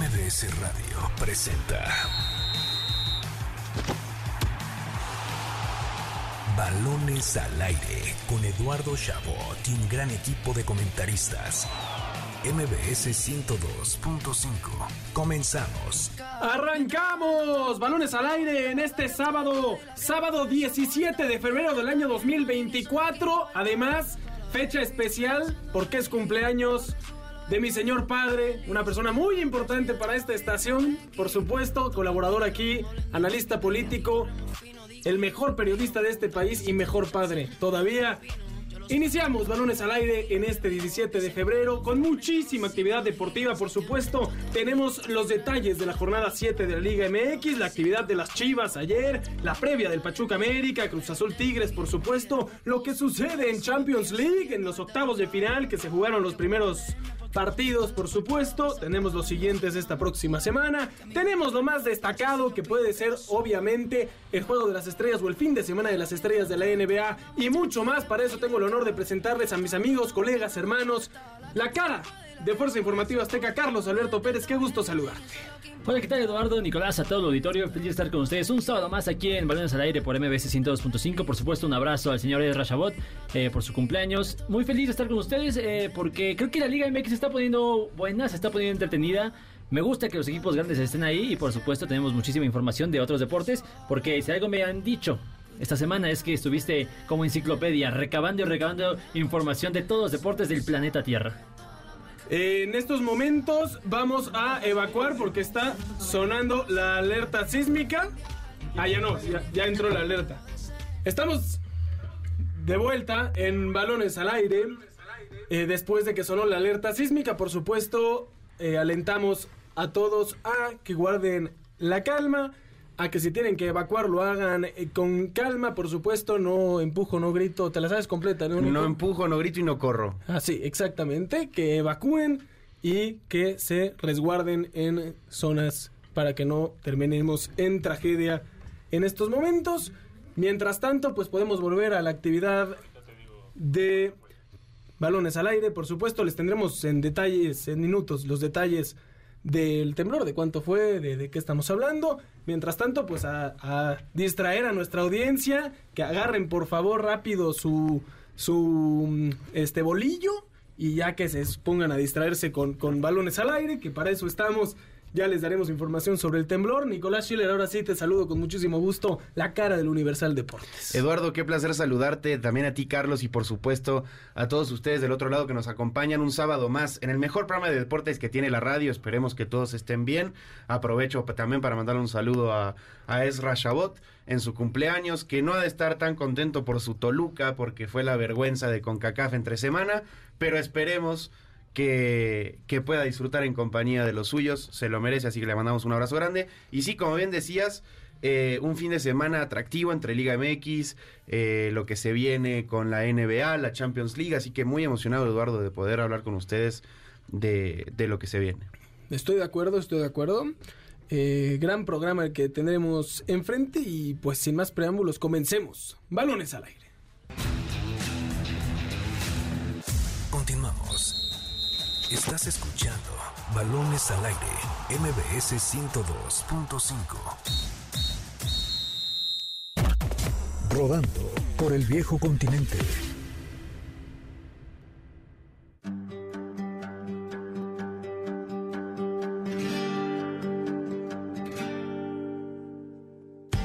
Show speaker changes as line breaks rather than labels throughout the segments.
MBS Radio presenta Balones al aire con Eduardo Chabot y un gran equipo de comentaristas. MBS 102.5. Comenzamos.
Arrancamos. Balones al aire en este sábado, sábado 17 de febrero del año 2024. Además, fecha especial porque es cumpleaños de mi señor padre, una persona muy importante para esta estación, por supuesto, colaborador aquí, analista político, el mejor periodista de este país y mejor padre todavía. Iniciamos balones al aire en este 17 de febrero con muchísima actividad deportiva, por supuesto. Tenemos los detalles de la jornada 7 de la Liga MX, la actividad de las Chivas ayer, la previa del Pachuca América, Cruz Azul Tigres, por supuesto, lo que sucede en Champions League, en los octavos de final que se jugaron los primeros partidos, por supuesto. Tenemos los siguientes esta próxima semana. Tenemos lo más destacado que puede ser, obviamente, el juego de las estrellas o el fin de semana de las estrellas de la NBA y mucho más. Para eso tengo el honor de presentarles a mis amigos, colegas, hermanos, la cara de Fuerza Informativa Azteca, Carlos Alberto Pérez. Qué gusto saludarte.
Hola, ¿qué tal Eduardo? Nicolás, a todo el auditorio, feliz de estar con ustedes un sábado más aquí en Balones al Aire por MBS 102.5. Por supuesto, un abrazo al señor Ezra Chabot eh, por su cumpleaños. Muy feliz de estar con ustedes eh, porque creo que la Liga MX se está poniendo buena, se está poniendo entretenida. Me gusta que los equipos grandes estén ahí y por supuesto tenemos muchísima información de otros deportes porque si algo me han dicho esta semana es que estuviste como enciclopedia recabando y recabando información de todos los deportes del planeta Tierra.
En estos momentos vamos a evacuar porque está sonando la alerta sísmica. Ah, ya no, ya, entró la alerta. Estamos de vuelta en balones al aire. Eh, después de que sonó la alerta sísmica, por supuesto, eh, alentamos a todos a que guarden la calma a que si tienen que evacuar lo hagan eh, con calma, por supuesto, no empujo, no grito, te la sabes completa,
¿no? No empujo, no grito y no corro.
Ah, sí, exactamente, que evacúen y que se resguarden en zonas para que no terminemos en tragedia en estos momentos. Mientras tanto, pues podemos volver a la actividad de balones al aire, por supuesto, les tendremos en detalles, en minutos, los detalles del temblor, de cuánto fue, de, qué estamos hablando. Mientras tanto, pues a, distraer a nuestra audiencia, que agarren por favor rápido su, su este bolillo y ya que se pongan a distraerse con, con balones al aire, que para eso estamos ya les daremos información sobre el temblor. Nicolás Schiller, ahora sí te saludo con muchísimo gusto, la cara del Universal Deportes.
Eduardo, qué placer saludarte, también a ti Carlos y por supuesto a todos ustedes del otro lado que nos acompañan un sábado más en el mejor programa de deportes que tiene la radio. Esperemos que todos estén bien. Aprovecho también para mandarle un saludo a, a Ezra Shabot en su cumpleaños, que no ha de estar tan contento por su Toluca porque fue la vergüenza de CONCACAF entre semana, pero esperemos que, pueda disfrutar en compañía de los suyos, se lo merece, así que le mandamos un abrazo grande. Y sí, como bien decías, eh, un fin de semana atractivo entre Liga MX, eh, lo que se viene con la NBA, la Champions League, así que muy emocionado Eduardo de poder hablar con ustedes de, de lo que se viene.
Estoy de acuerdo, estoy de acuerdo. Eh, gran programa el que tendremos enfrente y pues sin más preámbulos comencemos. Balones al aire.
Estás escuchando Balones al Aire, MBS 102.5. Rodando por el viejo continente.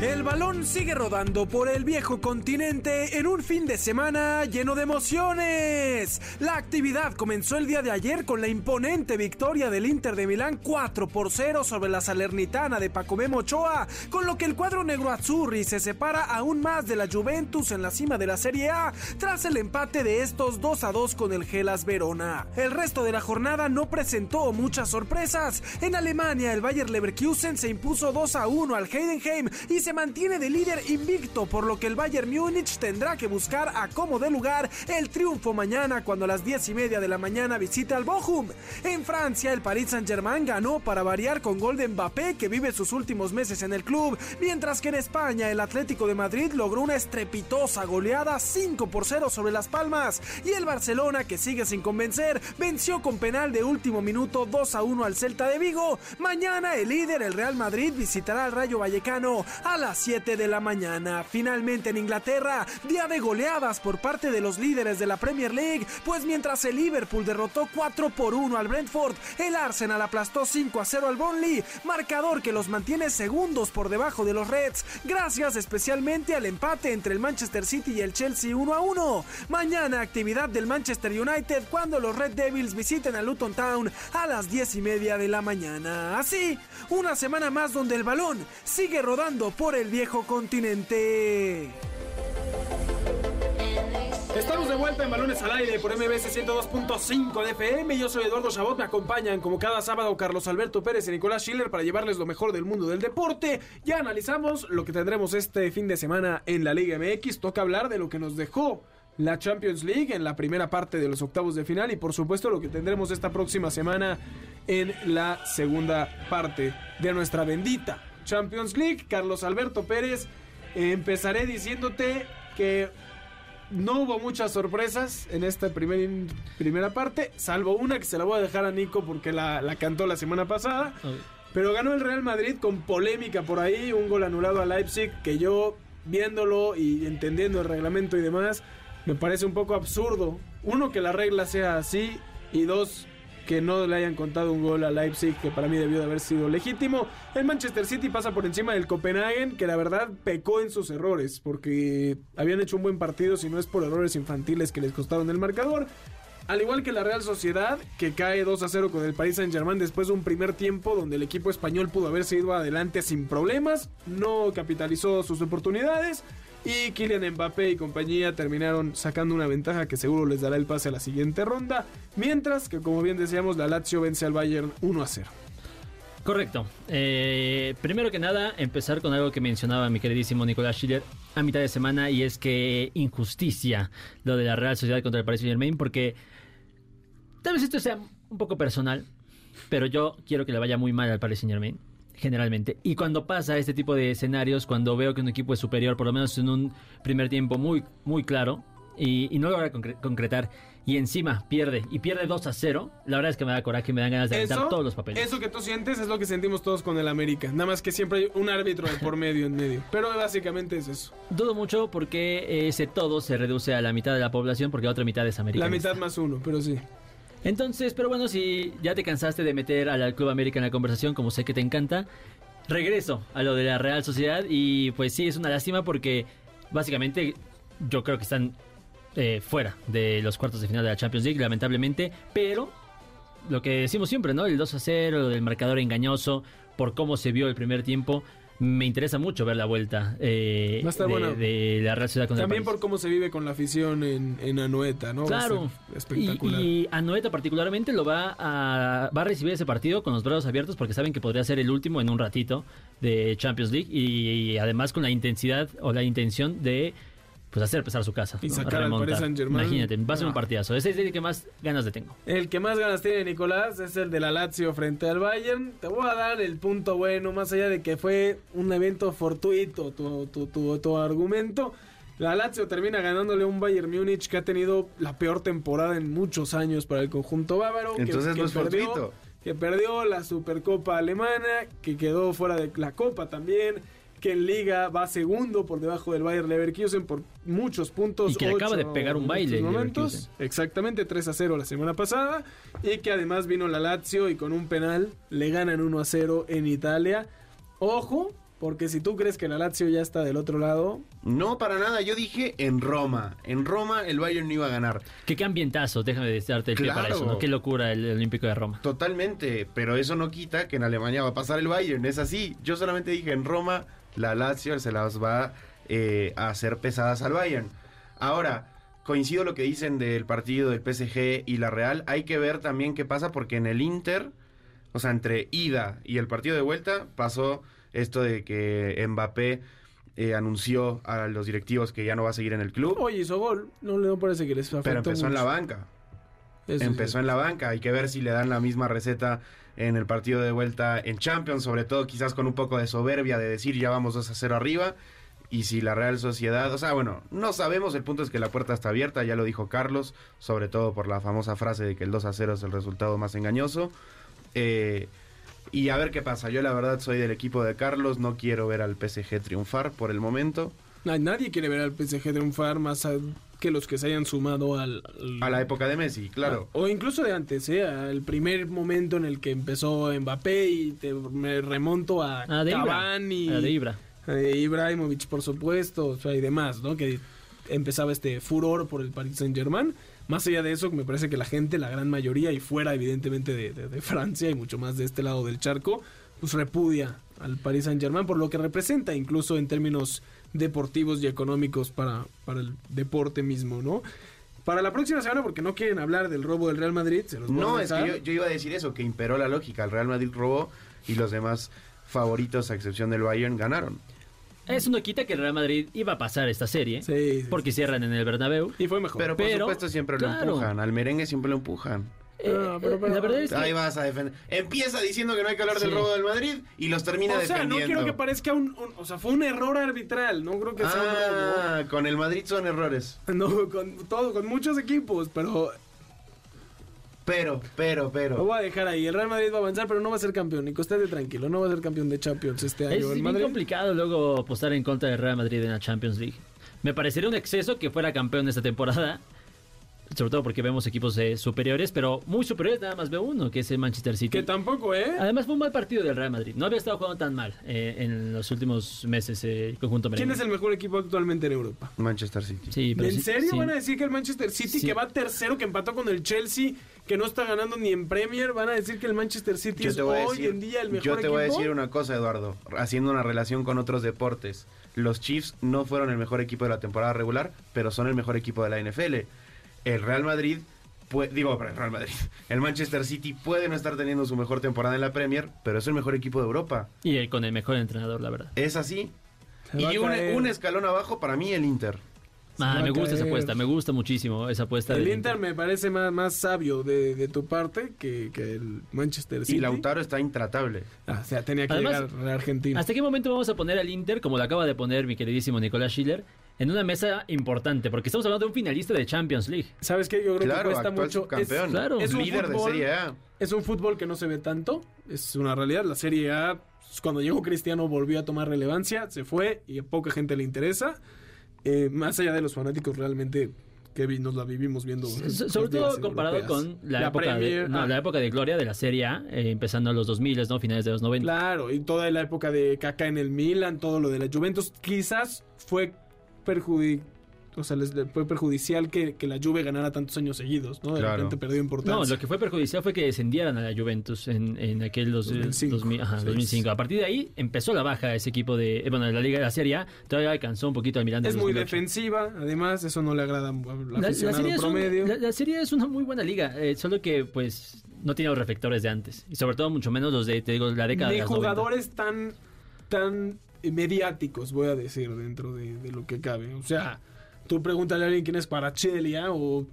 El balón sigue rodando por el viejo continente en un fin de semana lleno de emociones. La actividad comenzó el día de ayer con la imponente victoria del Inter de Milán 4 por 0 sobre la Salernitana de Pacomé Ochoa, con lo que el cuadro negro azzurri se separa aún más de la Juventus en la cima de la Serie A tras el empate de estos 2 a 2 con el Gelas Verona. El resto de la jornada no presentó muchas sorpresas. En Alemania el Bayer Leverkusen se impuso 2 a 1 al Heidenheim y se
mantiene de líder invicto, por lo que el Bayern Múnich tendrá que buscar a como de lugar el triunfo mañana cuando a las 10 y media de la mañana visita al Bochum. En Francia, el Paris Saint-Germain ganó para variar con gol de Mbappé, que vive sus últimos meses en el club, mientras que en España el Atlético de Madrid logró una estrepitosa goleada 5 por 0 sobre Las Palmas y el Barcelona, que sigue sin convencer, venció con penal de último minuto 2 a 1 al Celta de Vigo. Mañana el líder, el Real Madrid, visitará al Rayo Vallecano las 7 de la mañana. Finalmente en Inglaterra, día de goleadas por parte de los líderes de la Premier League, pues mientras el Liverpool derrotó 4 por 1 al Brentford, el Arsenal aplastó 5 a 0 al Burnley, marcador que los mantiene segundos por debajo de los Reds, gracias especialmente al empate entre el Manchester City y el Chelsea 1 a 1. Mañana actividad del Manchester United cuando los Red Devils visiten a Luton Town a las 10 y media de la mañana. Así, una semana más donde el balón sigue rodando por el viejo continente.
Estamos de vuelta en Balones al Aire por MBS 102.5 de FM. Yo soy Eduardo Chabot. Me acompañan como cada sábado Carlos Alberto Pérez y Nicolás Schiller para llevarles lo mejor del mundo del deporte. Ya analizamos lo que tendremos este fin de semana en la Liga MX. Toca hablar de lo que nos dejó la Champions League en la primera parte de los octavos de final y por supuesto lo que tendremos esta próxima semana en la segunda parte de nuestra bendita Champions League. Carlos Alberto Pérez, eh, empezaré diciéndote que no hubo muchas sorpresas en esta primer, primera parte, salvo una que se la voy a dejar a Nico porque la, la cantó la semana pasada. Pero ganó el Real Madrid con polémica por ahí, un gol anulado a Leipzig que yo viéndolo y entendiendo el reglamento y demás, me parece un poco absurdo. Uno, que la regla sea así y dos, que no le hayan contado un gol a Leipzig que para mí debió de haber sido legítimo. El Manchester City pasa por encima del Copenhagen que la verdad pecó en sus errores porque habían hecho un buen partido si no es por errores infantiles que les costaron el marcador. Al igual que la Real Sociedad, que cae 2 a 0 con el Paris Saint Germain después de un primer tiempo donde el equipo español pudo haberse ido adelante sin problemas, no capitalizó sus oportunidades y Kylian Mbappé y compañía terminaron sacando una ventaja que seguro les dará el pase a la siguiente ronda, mientras que como bien decíamos la Lazio vence al Bayern 1 a 0.
Correcto. Eh, primero que nada, empezar con algo que mencionaba mi queridísimo Nicolás Schiller a mitad de semana y es que injusticia lo de la Real Sociedad contra el Paris Saint Germain porque tal vez esto sea un poco personal, pero yo quiero que le vaya muy mal al Paris Saint Germain generalmente. Y cuando pasa este tipo de escenarios, cuando veo que un equipo es superior, por lo menos en un primer tiempo muy, muy claro, y, y no logra concre- concretar, y encima pierde, y pierde 2 a 0, la verdad es que me da coraje y me dan ganas de aventar todos los papeles.
eso que tú sientes es lo que sentimos todos con el América, nada más que siempre hay un árbitro de por medio en medio, pero básicamente es eso.
Dudo mucho porque ese todo se reduce a la mitad de la población porque la otra mitad es
La
americanista.
mitad más uno, pero sí.
Entonces, pero bueno, si ya te cansaste de meter al Club América en la conversación, como sé que te encanta, regreso a lo de la Real Sociedad y pues sí, es una lástima porque básicamente yo creo que están eh, fuera de los cuartos de final de la Champions League, lamentablemente, pero lo que decimos siempre, ¿no? El 2 a 0, lo del marcador engañoso, por cómo se vio el primer tiempo. Me interesa mucho ver la vuelta eh, de, la Real el
También
París.
por cómo se vive con la afición en, en Anoeta, ¿no?
Claro.
espectacular.
Y, y Anoeta particularmente lo va a, va a recibir ese partido con los brazos abiertos porque saben que podría ser el último en un ratito de Champions League y, además con la intensidad o la intención de pues hacer pesar su casa.
Y
¿no?
sacar al. Paris Saint-Germain.
Imagínate, va a ser un partidazo. Ese es el que más ganas de tengo.
El que más ganas tiene Nicolás es el de la Lazio frente al Bayern. Te voy a dar el punto bueno, más allá de que fue un evento fortuito tu, tu, tu, tu argumento. La Lazio termina ganándole a un Bayern Múnich que ha tenido la peor temporada en muchos años para el conjunto bávaro. que-
Entonces
que,
no es
perdió,
fortuito.
que perdió la Supercopa Alemana, que quedó fuera de la Copa también. Que en Liga va segundo por debajo del Bayern Leverkusen por muchos puntos.
Y que acaba de pegar un
en
baile
momentos. Exactamente, 3 a 0 la semana pasada. Y que además vino la Lazio y con un penal le ganan 1 a 0 en Italia. Ojo, porque si tú crees que la Lazio ya está del otro lado,
No, para nada. Yo dije en Roma. En Roma el Bayern no iba a ganar.
Que qué ambientazo, déjame darte el pie para
Claro.
eso, ¿no? Qué locura el, el Olímpico de Roma.
Totalmente. Pero eso no quita que en Alemania va a pasar el Bayern. Es así. Yo solamente dije en Roma la Lazio se las va eh, a hacer pesadas al Bayern. Ahora, coincido lo que dicen del partido del PSG y la Real. Hay que ver también qué pasa porque en el Inter, o sea, entre ida y el partido de vuelta, pasó esto de que Mbappé eh, anunció a los directivos que ya no va a seguir en el club,
Oye, hizo gol. No le no parece que les afectó
pero empezó en la banca.
Eso
empezó
sí.
en la banca. Hay que ver si le dan la misma receta en el partido de vuelta en Champions, sobre todo quizás con un poco de soberbia de decir ya vamos 2 a 0 arriba. Y si la Real Sociedad, o sea, bueno, no sabemos, el punto es que la puerta está abierta, ya lo dijo Carlos, sobre todo por la famosa frase de que el 2 a 0 es el resultado más engañoso. Eh, y a ver qué pasa, yo la verdad soy del equipo de Carlos, no quiero ver al PSG triunfar por el momento.
Na- Nadie quiere ver al PSG triunfar más a- que los que se hayan sumado al, al-
A la época de Messi, claro.
O incluso de antes, ¿eh? Al primer momento en el que empezó Mbappé y te, me remonto a
Ah, de Ibra.
Cavani.
Ah, de Ibra.
eh, Ibrahimovic, por supuesto, o sea, y demás, ¿no? Que empezaba este furor por el Paris Saint Germain. Más allá de eso, me parece que la gente, la gran mayoría, y fuera evidentemente de, de- de Francia y mucho más de este lado del charco, pues repudia al Paris Saint Germain por lo que representa, incluso en términos deportivos y económicos para, para el deporte mismo, ¿no? Para la próxima semana, porque no quieren hablar del robo del Real Madrid, se los voy a
No, es que yo, yo iba a decir eso, que imperó la lógica. El Real Madrid robó y los demás favoritos, a excepción del Bayern, ganaron.
Eso no quita que el Real Madrid iba a pasar esta serie.
Sí, sí,
Porque cierran en el Bernabéu.
Y fue mejor.
Pero por
Pero,
supuesto siempre lo
claro.
empujan. Al merengue siempre lo empujan.
Eh,
Ah, pero-
eh,
pero-
la verdad es que
Ahí vas a defender. Empieza diciendo que no hay que hablar del
Sí.
robo del Madrid y los termina
o sea, no
defendiendo.
quiero que parezca un, un- O sea, fue un error arbitral. No creo que sea un
Ah, con el Madrid son errores.
robo. No, con todo, con muchos equipos, pero
Pero, pero,
lo
pero.
voy a dejar ahí. El Real Madrid va a avanzar, pero no va a ser campeón. Nico, estate tranquilo, no va a ser campeón de Champions este año.
es
el
bien
Madrid.
complicado luego apostar en contra del Real Madrid en la Champions League. Me parecería un exceso que fuera campeón esta temporada. Sobre todo porque vemos equipos eh, superiores, pero muy superiores nada más veo uno, que es el Manchester City.
Que tampoco, ¿eh?
Además fue un mal partido del Real Madrid. No había estado jugando tan mal eh, en los últimos meses eh, el conjunto
¿Quién es el mejor equipo actualmente en Europa?
Manchester City.
Sí, pero
¿En
sí-
serio
sí.
van a decir que el Manchester City,
Sí.
que va tercero, que empató con el Chelsea, que no está ganando ni en Premier, van a decir que el Manchester City
Yo
es hoy
decir,
en día el mejor
yo te voy a
equipo?
decir una cosa, Eduardo, haciendo una relación con otros deportes. Los Chiefs no fueron el mejor equipo de la temporada regular, pero son el mejor equipo de la NFL. El Real Madrid, pue- digo, el Real Madrid, el Manchester City puede no estar teniendo su mejor temporada en la Premier, pero es el mejor equipo de Europa.
Y eh, con el mejor entrenador, la verdad.
Es así.
Se
Y un, escalón abajo para mí el Inter.
Ah, me gusta esa apuesta, me gusta muchísimo esa apuesta.
El
del
Inter me parece más, más sabio de, de tu parte que, que el Manchester City.
Y Lautaro está intratable.
Ah, o sea, tenía que
Además,
llegar a Argentina.
¿Hasta qué momento vamos a poner al Inter, como lo acaba de poner mi queridísimo Nicolás Schiller, en una mesa importante? Porque estamos hablando de un finalista de Champions League.
¿Sabes qué? Yo creo
Claro,
que cuesta mucho.
subcampeón.
Es,
Claro.
es un
líder de
fútbol-
Serie A.
Es un fútbol que no se ve tanto. Es una realidad. La Serie A, cuando llegó Cristiano, volvió a tomar relevancia. Se fue y a poca gente le interesa. Eh, más allá de los fanáticos, realmente que vi- nos la vivimos viendo.
So- sobre todo comparado
europeas.
con la, época,
Premier,
de, no,
ah,
la época de gloria de la Serie A, eh, empezando en los 2000, ¿no? Finales de los 90.
Claro, y toda la época de Kaká en el Milan, todo lo de la Juventus, quizás fue perjudi o sea, les fue perjudicial que, que la Juve ganara tantos años seguidos, ¿no? De
Claro.
repente perdió importancia.
No, lo que fue perjudicial fue que descendieran a la Juventus en, en aquel dos-
2005,
2000, ajá,
sí.
2005. A partir de ahí empezó la baja ese equipo de, eh, bueno, de la Liga de la Serie A. Todavía alcanzó un poquito al Milan. del
es muy
2008.
defensiva, además, eso no le agrada al
La, la serie un- la- la Serie es una muy buena liga, eh, solo que pues no tiene los reflectores de antes. Y sobre todo mucho menos los de, te digo, la década de
de
los 90.
jugadores tan tan mediáticos, voy a decir, dentro de, de lo que cabe. O sea, tú pregúntale a alguien quién es Parachelia o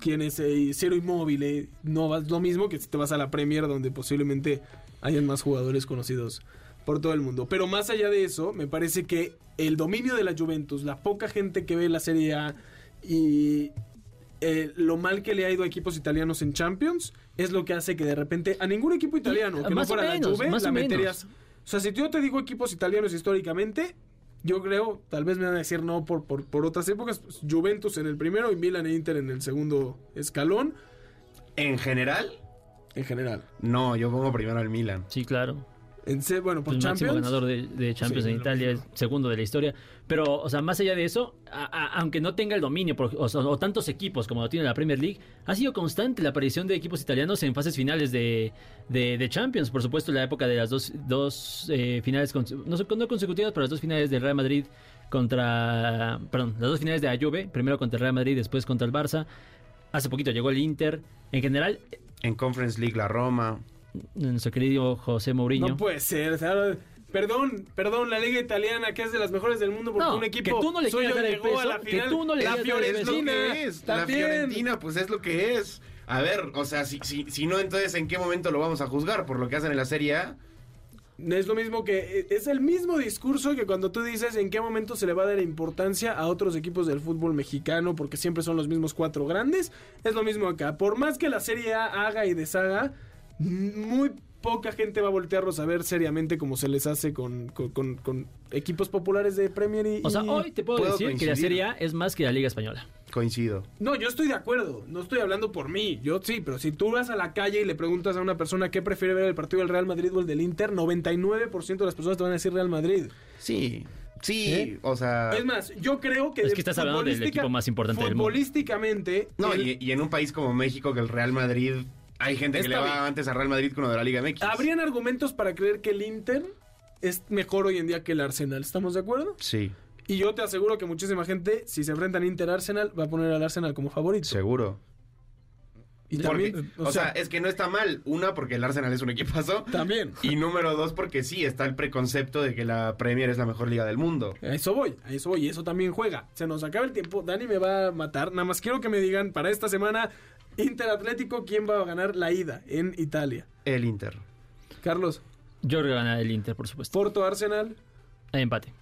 quién es eh, Cero Inmóvil, no vas lo mismo que si te vas a la Premier donde posiblemente hayan más jugadores conocidos por todo el mundo. Pero más allá de eso, me parece que el dominio de la Juventus, la poca gente que ve la Serie A y eh, lo mal que le ha ido a equipos italianos en Champions es lo que hace que de repente a ningún equipo italiano que no
más
fuera
menos,
la Juve la meterías. O sea, si yo te digo equipos italianos históricamente, yo creo, tal vez me van a decir no por, por, por otras épocas, pues, Juventus en el primero y Milan e Inter en el segundo escalón,
En general,
en general.
no, yo pongo primero al Milan.
Sí, claro.
En se- bueno, por
el máximo
Champions.
ganador de, de Champions
Sí,
en Italia, el segundo de la historia. Pero, o sea, más allá de eso, a- a- aunque no tenga el dominio por- o, tantos equipos como lo tiene la Premier League, ha sido constante la aparición de equipos italianos en fases finales de, de- de Champions. Por supuesto, la época de las dos, dos eh, finales, no, sé- no consecutivas, pero las dos finales del Real Madrid contra. Perdón, las dos finales de la Juve, primero contra el Real Madrid, después contra el Barça. Hace poquito llegó el Inter. En general,
En Conference League la Roma.
Nuestro querido José Mourinho.
No puede ser. o sea, Perdón, perdón, la liga italiana que es de las mejores del mundo porque
No,
un equipo
que tú no le
suyo
quieras dar el peso,
a la
que
final.
tú no le
la Fiorentina
que es. La. Fiorentina, pues es lo que es. A ver, o sea, si, si, si no, entonces, ¿en qué momento lo vamos a juzgar? ¿Por lo que hacen en la Serie A?
Es lo mismo que es el mismo discurso que cuando tú dices en qué momento se le va a dar importancia a otros equipos del fútbol mexicano porque siempre son los mismos cuatro grandes. Es lo mismo acá. Por más que la Serie A haga y deshaga, muy poca gente va a voltearlos a ver seriamente como se les hace con, con- con- con equipos populares de Premier y...
O sea, hoy te puedo,
Puedo
decir que la. Serie A es más que la Liga Española.
Coincido.
No, yo estoy de acuerdo. No estoy hablando por mí. Yo sí, pero si tú vas a la calle y le preguntas a una persona qué prefiere ver el partido del Real Madrid o el del Inter, 99% de las personas te van a decir Real Madrid.
Sí, sí,
¿Eh?
o sea...
Es más, yo creo que.
Es que estás hablando del equipo más importante del mundo.
Futbolísticamente.
No,
el-
y, y en un país como México, que el Real Madrid... Hay gente que
Está
le va
bien.
antes a Real Madrid que uno de la Liga MX.
Habrían argumentos para creer que el Inter es mejor hoy en día que el Arsenal. ¿Estamos de acuerdo?
Sí,
Y yo te aseguro que muchísima gente, si se enfrentan Inter-Arsenal, va a poner al Arsenal como favorito.
seguro.
Y
Porque,
también.
o, sea, es que no está mal. Una, porque el Arsenal es un equipazo.
también.
Y número dos, porque sí, está el preconcepto de que la Premier es la mejor liga del mundo.
A eso voy, a eso voy, y eso también juega. Se nos acaba el tiempo, Dani me va a matar. Nada más quiero que me digan para esta semana, Inter Atlético, ¿quién va a ganar la ida en Italia?
El Inter.
Carlos,
Yo creo que gana el Inter, por supuesto.
Porto Arsenal,
Hay empate.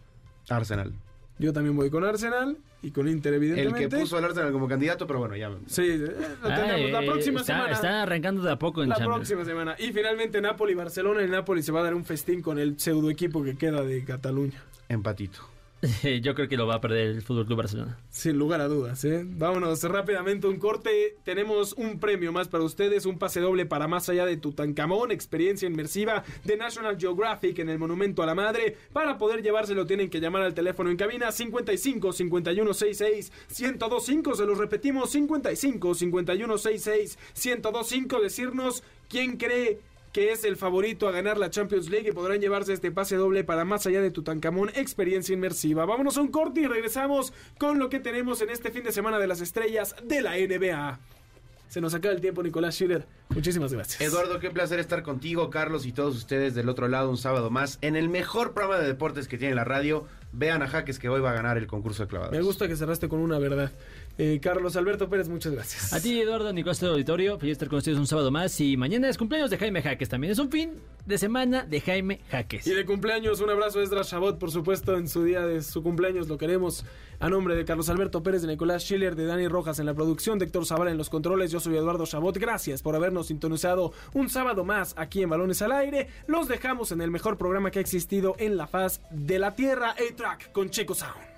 Arsenal.
yo también voy con Arsenal y con Inter,
El
evidentemente.
que puso al Arsenal como candidato, pero bueno, ya.
Sí, eh, lo tendremos la
Ay,
próxima
está-
semana.
Están arrancando de a poco en
La
Champions.
próxima semana. Y finalmente Napoli-Barcelona. El Napoli se va a dar un festín con el pseudo equipo que queda de Cataluña.
Empatito.
Yo creo que lo va a perder el Fútbol Club Barcelona.
Sin lugar a dudas, ¿eh? Vámonos rápidamente un corte. Tenemos un premio más para ustedes, un pase doble para Más allá de Tutankamón, experiencia inmersiva de National Geographic en el Monumento a la Madre. Para poder llevárselo tienen que llamar al teléfono en cabina 55 51 66 1025. Se los repetimos 55 51 66 1025. Decirnos quién cree que es el favorito a ganar la Champions League y podrán llevarse este pase doble para más allá de Tutankamón, experiencia inmersiva. Vámonos a un corte y regresamos con lo que tenemos en este fin de semana de las estrellas de la NBA. Se nos acaba el tiempo, Nicolás Schiller. Muchísimas gracias.
Eduardo, qué placer estar contigo, Carlos y todos ustedes del otro lado un sábado más en el mejor programa de deportes que tiene la radio. Vean a Jaques que hoy va a ganar el concurso de clavados.
Me gusta que cerraste con una verdad. Eh, Carlos Alberto Pérez, muchas gracias.
A ti, Eduardo, Nicolás del Auditorio, feliz estar con ustedes un sábado más. Y mañana es cumpleaños de Jaime Jaques. También es un fin de semana de Jaime Jaques.
Y de cumpleaños, un abrazo a Esdras Chabot, por supuesto, en su día de su cumpleaños, lo queremos. A nombre de Carlos Alberto Pérez, de Nicolás Schiller, de Dani Rojas en la producción, de Héctor Zavala en los controles, yo soy Eduardo Chabot. Gracias por habernos sintonizado un sábado más aquí en Balones al Aire. Los dejamos en el mejor programa que ha existido en la faz de la Tierra, A-Track con Checo Sound.